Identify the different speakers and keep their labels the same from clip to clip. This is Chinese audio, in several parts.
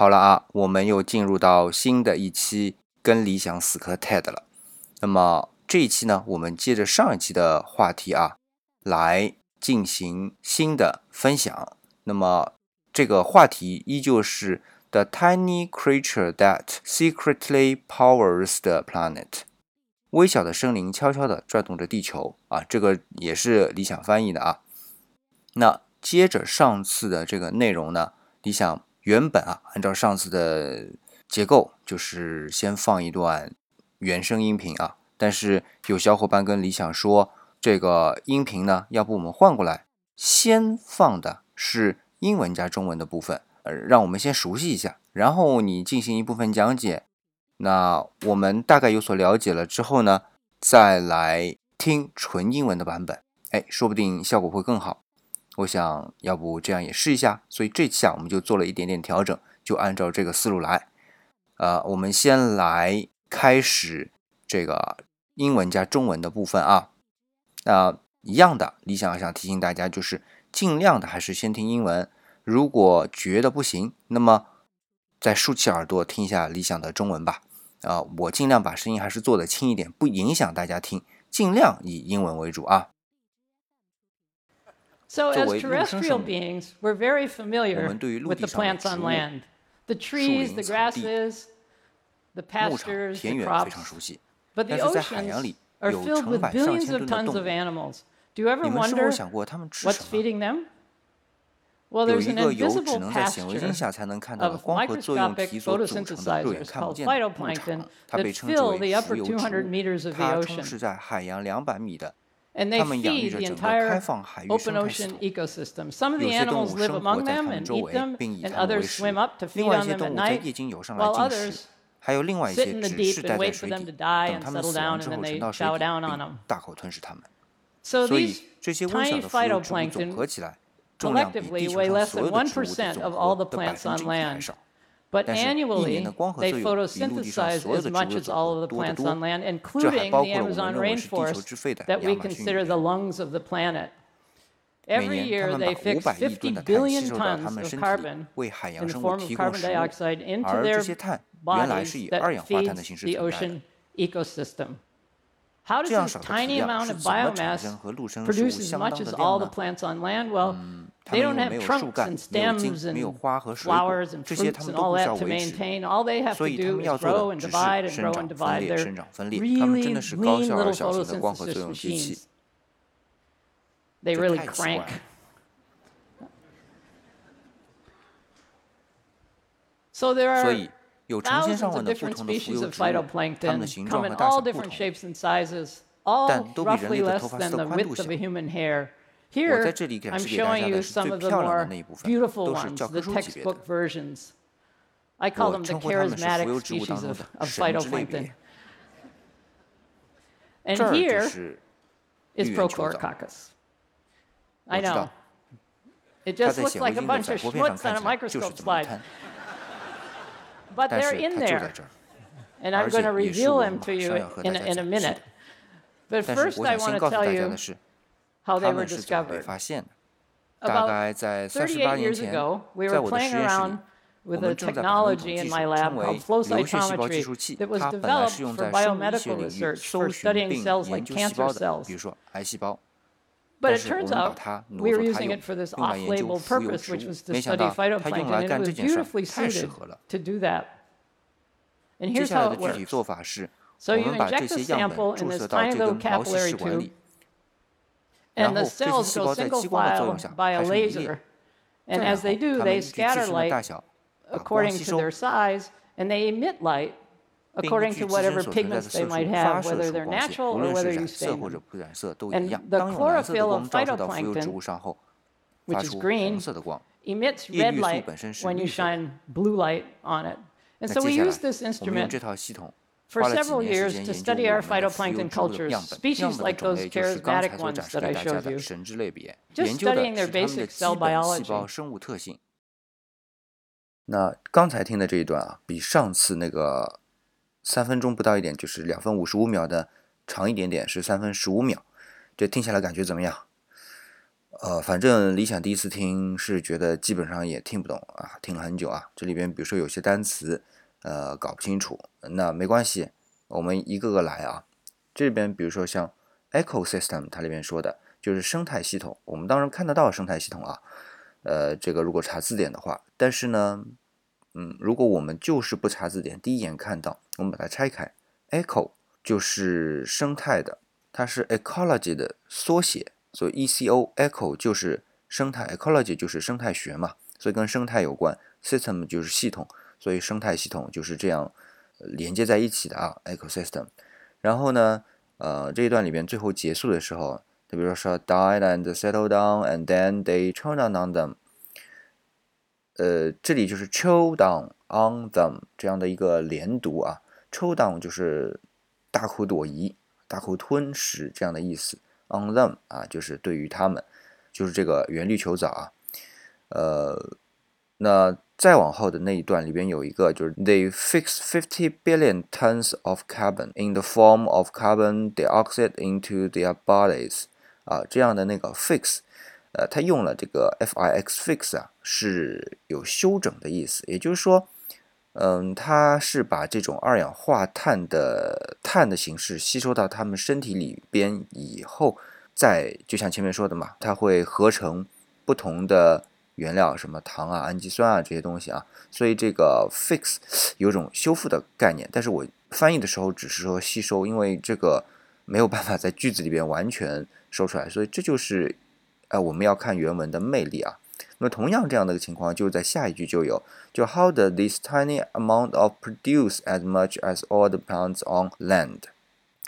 Speaker 1: 好了啊，我们又进入到新的一期跟理想死磕 TED 了。那么这一期呢，我们接着上一期的话题啊，来进行新的分享。那么这个话题依旧是 The tiny creature that secretly powers the planet，微小的生灵悄悄地转动着地球啊，这个也是理想翻译的啊。那接着上次的这个内容呢，理想原本啊，按照上次的结构，就是先放一段原声音频啊。但是有小伙伴跟理想说，这个音频呢，要不我们换过来，先放的是英文加中文的部分，呃，让我们先熟悉一下，然后你进行一部分讲解。那我们大概有所了解了之后呢，再来听纯英文的版本，哎，说不定效果会更好。我想要不这样也试一下，所以这期啊，我们就做了一点点调整，就按照这个思路来。呃，我们先来开始这个。英文加中文的部分啊，那一样的，理想想提醒大家，就是尽量的还是先听英文。如果觉得不行，那么再竖起耳朵听一下理想的中文吧。啊，我尽量把声音还是做的轻一点，不影响大家听，尽量以英文为主啊。
Speaker 2: So as terrestrial beings, we're very familiar with the plants on land, the trees, the grasses, the pastures, the crops. But the oceans are filled with billions of tons of animals. Do you ever wonder what's feeding them? Well, there's an invisible pasture of microscopic photosynthesizers called phytoplankton that fill the upper 200 meters of the ocean. And they feed the entire open ocean ecosystem. Some of the animals live among them and eat them, and others swim up to feed on them at night, while others
Speaker 1: 还有另外一些只是待在水底，等它们死亡之后沉到水底，并大口吞噬它们。所以这些微小的浮游植物总合起来，重量比地球上所有的植物的总和的百分之一还少。
Speaker 2: But annually, they photosynthesize as much as all of the plants on land, including the Amazon rainforest that we consider the lungs of the planet. Every year, they fix 50 billion tons of carbon in the form of carbon dioxide into their bodies that feeds the ocean ecosystem. How does this tiny amount of biomass produce as much as all the plants on land? Well, they don't have trunks and stems and flowers and fruits and all that to maintain. All they have to do is grow and divide and grow and divide. They're really lean little photosynthesis machines. They really crank. So there are thousands of different species of phytoplankton come in all different shapes and sizes, all roughly less than the width of a human hair. Here, I'm showing you some of the more beautiful ones, the textbook versions. I call them the charismatic species of, of phytoplankton. And here is Prochlorococcus. I know. It just looks like a bunch of schmutz on a microscope slide. But they're in there. And I'm going to reveal them to you in in a minute. But first, I want to tell you how they were discovered. About 38 years ago, we were playing around with a technology in my lab called flow cytometry that was developed for biomedical research for studying cells like cancer cells. But it turns out we were using it for this off-label purpose, which was to study phytoplankton, and it was beautifully suited to do that. And here's how it works. So you inject a sample in this tiny little capillary tube, and the cells go single file by a laser. And as they do, they scatter light according to their size, and they emit light according to whatever pigments they might have, whether they're natural or whether you stain them. And the chlorophyll of phytoplankton, which is green, emits red light when you shine blue light on it. And so we use this instrument for several years to study our phytoplankton cultures, species like those charismatic ones that I showed you, just studying their basic cell biology.
Speaker 1: 那刚才听的这一段啊，比上次那个三分钟不到一点，就是两分五十五秒的长一点点，是三分十五秒。这听下来感觉怎么样？呃，反正理想第一次听是觉得基本上也听不懂啊，听了很久啊。这里边比如说有些单词，呃，搞不清楚，那没关系，我们一个个来啊。这边比如说像 ecosystem，它里面说的就是生态系统，我们当然看得到生态系统啊。呃，这个如果查字典的话，但是呢，嗯，如果我们就是不查字典，第一眼看到，我们把它拆开，eco 就是生态的，它是 ecology 的缩写，所以 eco eco 就是生态，ecology 就是生态学嘛，所以跟生态有关，system 就是系统，所以生态系统就是这样连接在一起的啊，ecosystem。然后呢，呃，这一段里边最后结束的时候，他比如说 die and settle down，and then they c h o w down on them，呃，这里就是 c h o w down on them 这样的一个连读啊 c h o w down 就是大口朵颐、大口吞食这样的意思，on them 啊就是对于他们，就是这个原力球藻啊，呃，那。再往后的那一段里边有一个，就是 they fix fifty billion tons of carbon in the form of carbon dioxide into their bodies，啊，这样的那个 fix，呃，它用了这个 f i x fix 啊，是有修整的意思，也就是说，嗯，它是把这种二氧化碳的碳的形式吸收到他们身体里边以后，再就像前面说的嘛，它会合成不同的。原料什么糖啊、氨基酸啊这些东西啊，所以这个 fix 有种修复的概念，但是我翻译的时候只是说吸收，因为这个 没有办法在句子里边完全说出来，所以这就是呃我们要看原文的魅力啊。那么同样这样的一个情况，就在下一句就有，就 How does this tiny amount of produce as much as all the plants on land？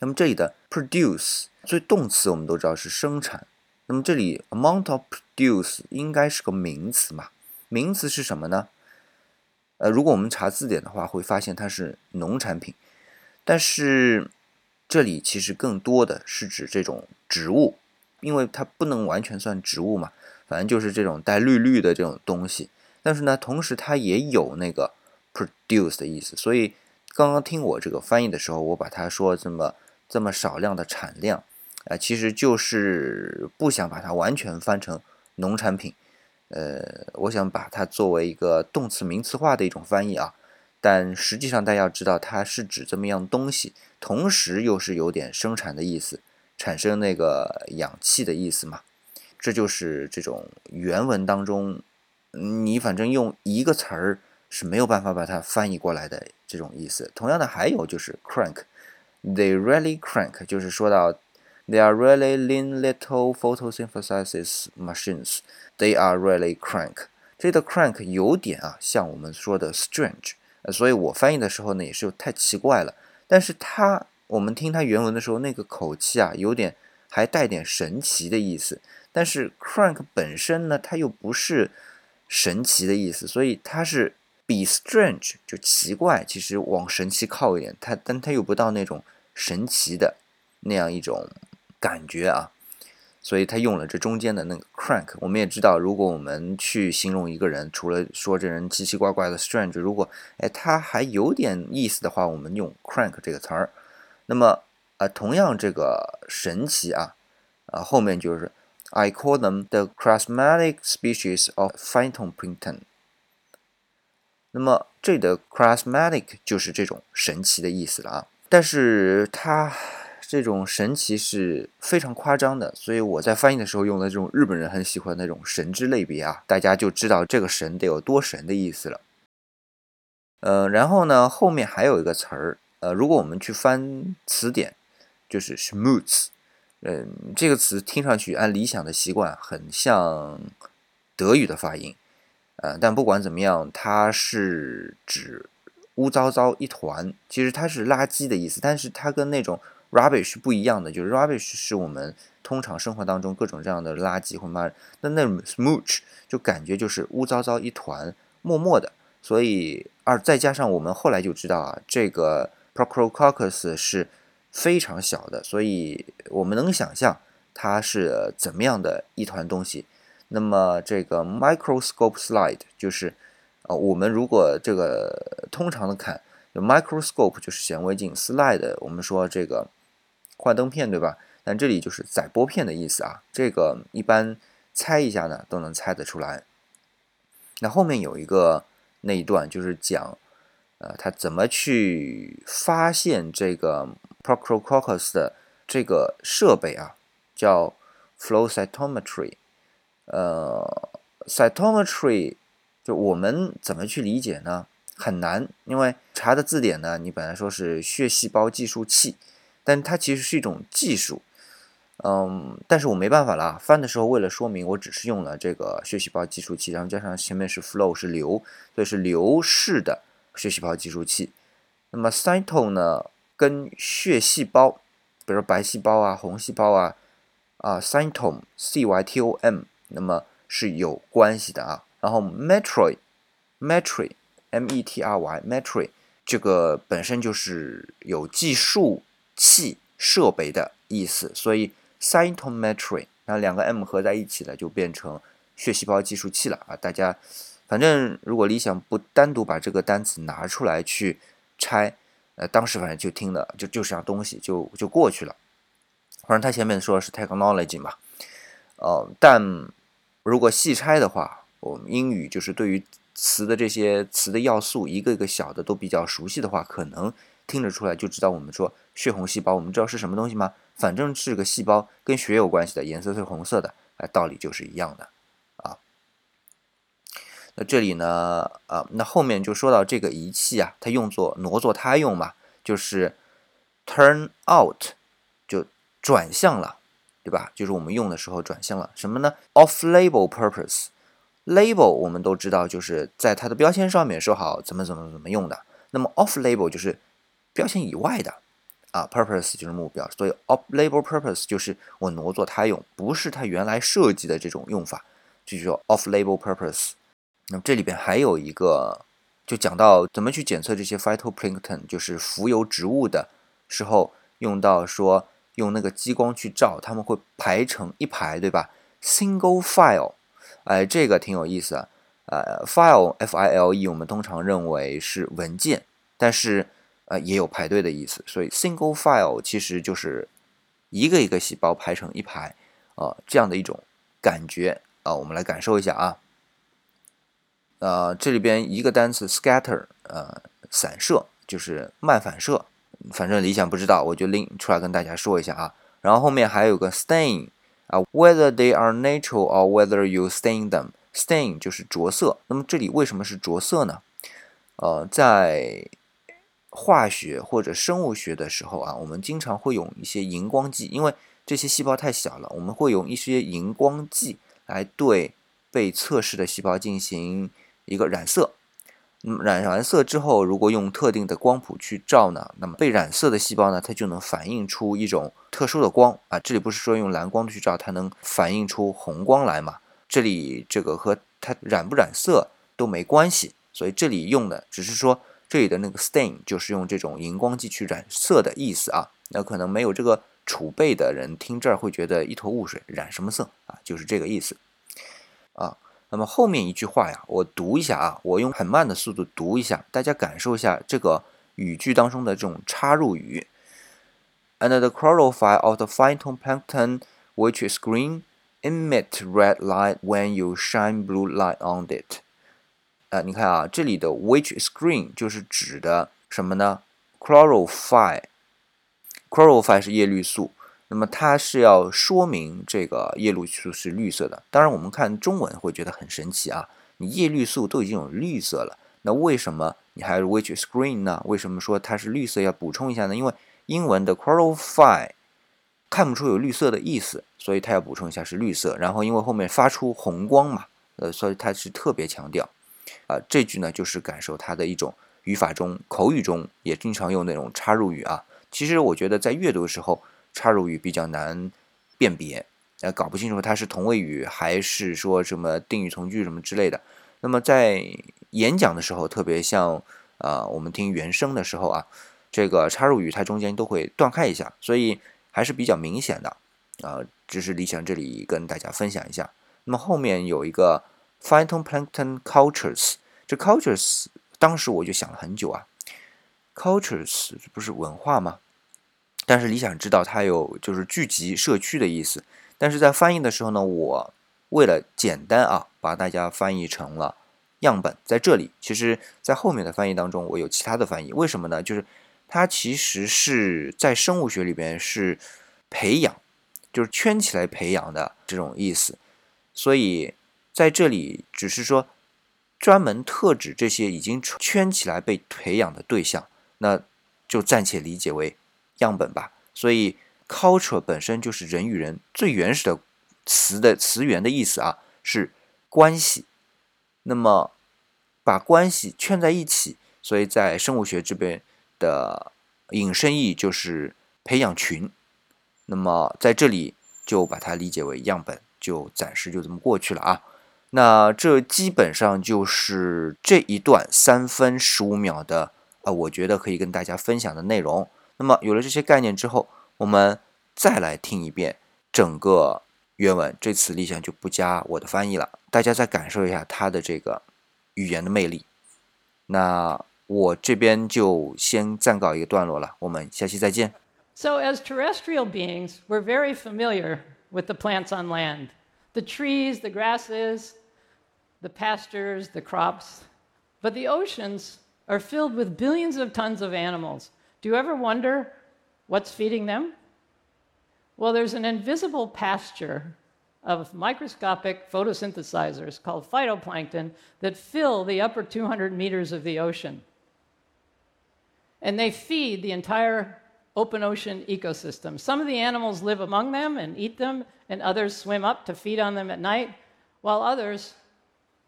Speaker 1: 那么这里的 produce 作为动词，我们都知道是生产。那么这里 amount of produce 应该是个名词嘛？名词是什么呢？呃，如果我们查字典的话，会发现它是农产品。但是这里其实更多的是指这种植物，因为它不能完全算植物嘛，反正就是这种带绿绿的这种东西。但是呢，同时它也有那个 produce 的意思。所以刚刚听我这个翻译的时候，我把它说这么这么少量的产量。啊，其实就是不想把它完全翻成农产品，呃，我想把它作为一个动词名词化的一种翻译啊。但实际上大家要知道，它是指这么样东西，同时又是有点生产的意思，产生那个氧气的意思嘛。这就是这种原文当中，你反正用一个词儿是没有办法把它翻译过来的这种意思。同样的，还有就是 crank，they really crank，就是说到。They are really lean little photosynthesis machines. They are really crank. 这个 crank 有点啊，像我们说的 strange，呃，所以我翻译的时候呢，也是太奇怪了。但是它，我们听它原文的时候，那个口气啊，有点还带点神奇的意思。但是 crank 本身呢，它又不是神奇的意思，所以它是比 strange 就奇怪，其实往神奇靠一点。它，但它又不到那种神奇的那样一种。感觉啊，所以他用了这中间的那个 crank。我们也知道，如果我们去形容一个人，除了说这人奇奇怪怪的 strange，如果哎他还有点意思的话，我们用 crank 这个词儿。那么啊，同样这个神奇啊，啊后面就是 I call them the charismatic species of phantom printon。那么这里的 charismatic 就是这种神奇的意思了啊，但是它。这种神奇是非常夸张的，所以我在翻译的时候用的这种日本人很喜欢那种神之类别啊，大家就知道这个神得有多神的意思了。呃，然后呢，后面还有一个词儿，呃，如果我们去翻词典，就是 schmutz，嗯，这个词听上去按理想的习惯很像德语的发音，呃，但不管怎么样，它是指污糟糟一团，其实它是垃圾的意思，但是它跟那种 rubbish 不一样的，就是 rubbish 是我们通常生活当中各种这样的垃圾或嘛，那那 smooch 就感觉就是污糟糟一团，默默的。所以二再加上我们后来就知道啊，这个 procrococcus 是非常小的，所以我们能想象它是怎么样的一团东西。那么这个 microscope slide 就是啊，我们如果这个通常的看，microscope 就是显微镜，slide 我们说这个。幻灯片对吧？但这里就是载玻片的意思啊。这个一般猜一下呢，都能猜得出来。那后面有一个那一段就是讲，呃，他怎么去发现这个 Procrococcus 的这个设备啊，叫 flow cytometry。呃，cytometry 就我们怎么去理解呢？很难，因为查的字典呢，你本来说是血细胞计数器，但它其实是一种技术。嗯，但是我没办法了，翻的时候为了说明，我只是用了这个血细胞计数器，然后加上前面是 flow 是流，所以是流式的血细胞计数器。那么 cyto 呢，跟血细胞，比如白细胞啊、红细胞啊，啊 cytom c y t o m，那么是有关系的啊。然后 metry metry m e t r y metry 这个本身就是有计数器设备的意思，所以。cytometry，那两个 m 合在一起了，就变成血细胞计数器了啊！大家反正如果理想不单独把这个单词拿出来去拆，呃，当时反正就听的就就是样东西，就就过去了。反正他前面说的是 technology 嘛，呃，但如果细拆的话，我们英语就是对于词的这些词的要素，一个一个小的都比较熟悉的话，可能听得出来就知道我们说血红细胞，我们知道是什么东西吗？反正是个细胞，跟血有关系的，颜色是红色的，哎，道理就是一样的啊。那这里呢，啊，那后面就说到这个仪器啊，它用作挪作他用嘛，就是 turn out，就转向了，对吧？就是我们用的时候转向了什么呢？off-label purpose，label 我们都知道，就是在它的标签上面说好怎么怎么怎么用的。那么 off-label 就是标签以外的。啊，purpose 就是目标，所以 off-label purpose 就是我挪作他用，不是他原来设计的这种用法，就叫 off-label purpose。那么这里边还有一个，就讲到怎么去检测这些 phytoplankton，就是浮游植物的时候，用到说用那个激光去照，他们会排成一排，对吧？Single file，哎，这个挺有意思啊。呃，file，f-i-l-e，我们通常认为是文件，但是。呃，也有排队的意思，所以 single file 其实就是一个一个细胞排成一排，呃，这样的一种感觉啊，我们来感受一下啊。呃，这里边一个单词 scatter，呃，散射就是慢反射，反正理想不知道，我就拎出来跟大家说一下啊。然后后面还有个 stain 啊，whether they are natural or whether you stain them，stain 就是着色。那么这里为什么是着色呢？呃，在化学或者生物学的时候啊，我们经常会用一些荧光剂，因为这些细胞太小了，我们会用一些荧光剂来对被测试的细胞进行一个染色。那么染完色之后，如果用特定的光谱去照呢，那么被染色的细胞呢，它就能反映出一种特殊的光啊。这里不是说用蓝光去照，它能反映出红光来嘛？这里这个和它染不染色都没关系，所以这里用的只是说。这里的那个 stain 就是用这种荧光剂去染色的意思啊，那可能没有这个储备的人听这儿会觉得一头雾水，染什么色啊？就是这个意思啊。那么后面一句话呀，我读一下啊，我用很慢的速度读一下，大家感受一下这个语句当中的这种插入语。And the chlorophyll of the phytoplankton, which is green, emit red light when you shine blue light on it. 啊，你看啊，这里的 which screen 就是指的什么呢？chlorophyll，chlorophyll 是叶绿素，那么它是要说明这个叶绿素是绿色的。当然，我们看中文会觉得很神奇啊，你叶绿素都已经有绿色了，那为什么你还是 which screen 呢？为什么说它是绿色？要补充一下呢？因为英文的 chlorophyll 看不出有绿色的意思，所以它要补充一下是绿色。然后因为后面发出红光嘛，呃，所以它是特别强调。啊，这句呢就是感受它的一种语法中，口语中也经常用那种插入语啊。其实我觉得在阅读的时候，插入语比较难辨别，呃，搞不清楚它是同位语还是说什么定语从句什么之类的。那么在演讲的时候，特别像啊我们听原声的时候啊，这个插入语它中间都会断开一下，所以还是比较明显的啊。只是理想这里跟大家分享一下。那么后面有一个。Phytoplankton cultures，这 cultures 当时我就想了很久啊，cultures 不是文化吗？但是你想知道它有就是聚集社区的意思，但是在翻译的时候呢，我为了简单啊，把大家翻译成了样本。在这里，其实在后面的翻译当中，我有其他的翻译。为什么呢？就是它其实是在生物学里边是培养，就是圈起来培养的这种意思。所以在这里只是说专门特指这些已经圈起来被培养的对象，那就暂且理解为样本吧。所以 culture 本身就是人与人最原始的词的词源的意思啊，是关系。那么把关系圈在一起，所以在生物学这边的引申义就是培养群。那么在这里就把它理解为样本。就暂时就这么过去了啊，那这基本上就是这一段三分十五秒的啊，我觉得可以跟大家分享的内容。那么有了这些概念之后，我们再来听一遍整个原文。这次立想就不加我的翻译了，大家再感受一下它的这个语言的魅力。那我这边就先暂告一个段落了，我们下期再见。
Speaker 2: So as terrestrial beings, we're very familiar. with the plants on land the trees, the grasses, the pastures, the crops. But the oceans are filled with billions of tons of animals. Do you ever wonder what's feeding them? Well, there's an invisible pasture of microscopic photosynthesizers called phytoplankton that fill the upper 200 meters of the ocean. And they feed the entire open ocean ecosystem. Some of the animals live among them and eat them, and others swim up to feed on them at night, while others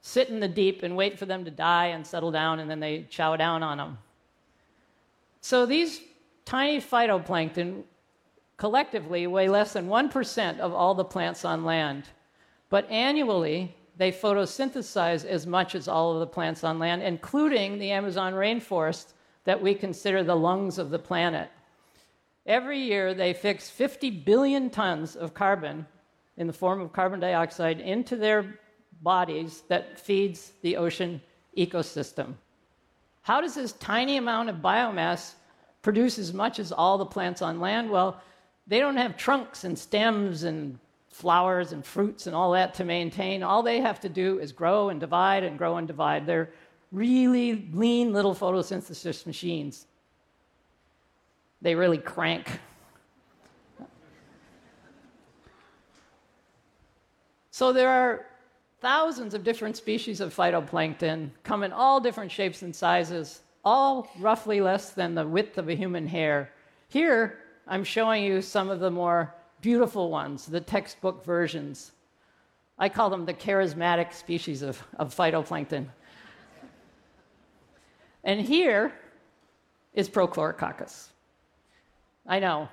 Speaker 2: sit in the deep and wait for them to die and settle down, and then they chow down on them. So these tiny phytoplankton collectively weigh less than 1% of all the plants on land. But annually, they photosynthesize as much as all of the plants on land, including the Amazon rainforest that we consider the lungs of the planet. Every year, they fix 50 billion tons of carbon in the form of carbon dioxide into their bodies that feeds the ocean ecosystem. How does this tiny amount of biomass produce as much as all the plants on land? Well, they don't have trunks and stems and flowers and fruits and all that to maintain. All they have to do is grow and divide and grow and divide. They're really lean little photosynthesis machines they really crank. So there are thousands of different species of phytoplankton, come in all different shapes and sizes, all roughly less than the width of a human hair. Here, I'm showing you some of the more beautiful ones, the textbook versions. I call them the charismatic species of, of phytoplankton. and here is Prochlorococcus. I know.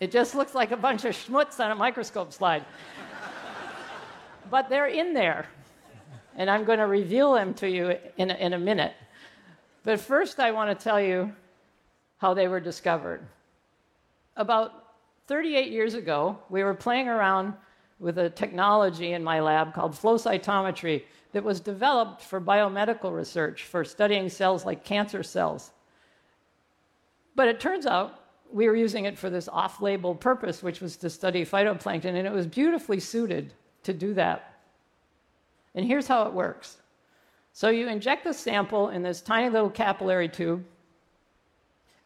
Speaker 2: It just looks like a bunch of schmutz on a microscope slide. But they're in there. And I'm going to reveal them to you in a, in a minute. But first, I want to tell you how they were discovered. About 38 years ago, we were playing around with a technology in my lab called flow cytometry that was developed for biomedical research for studying cells like cancer cells. But it turns out we were using it for this off label purpose, which was to study phytoplankton, and it was beautifully suited to do that. And here's how it works so you inject the sample in this tiny little capillary tube,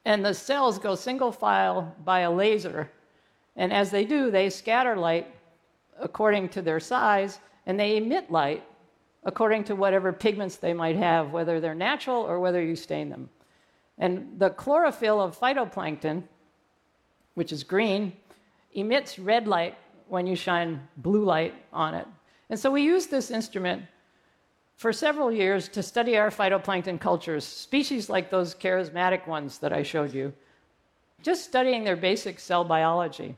Speaker 2: and the cells go single file by a laser. And as they do, they scatter light according to their size, and they emit light according to whatever pigments they might have, whether they're natural or whether you stain them. And the chlorophyll of phytoplankton which is green, emits red light when you shine blue light on it. And so we used this instrument for several years to study our phytoplankton cultures, species like those charismatic ones that I showed you, just studying their basic cell biology.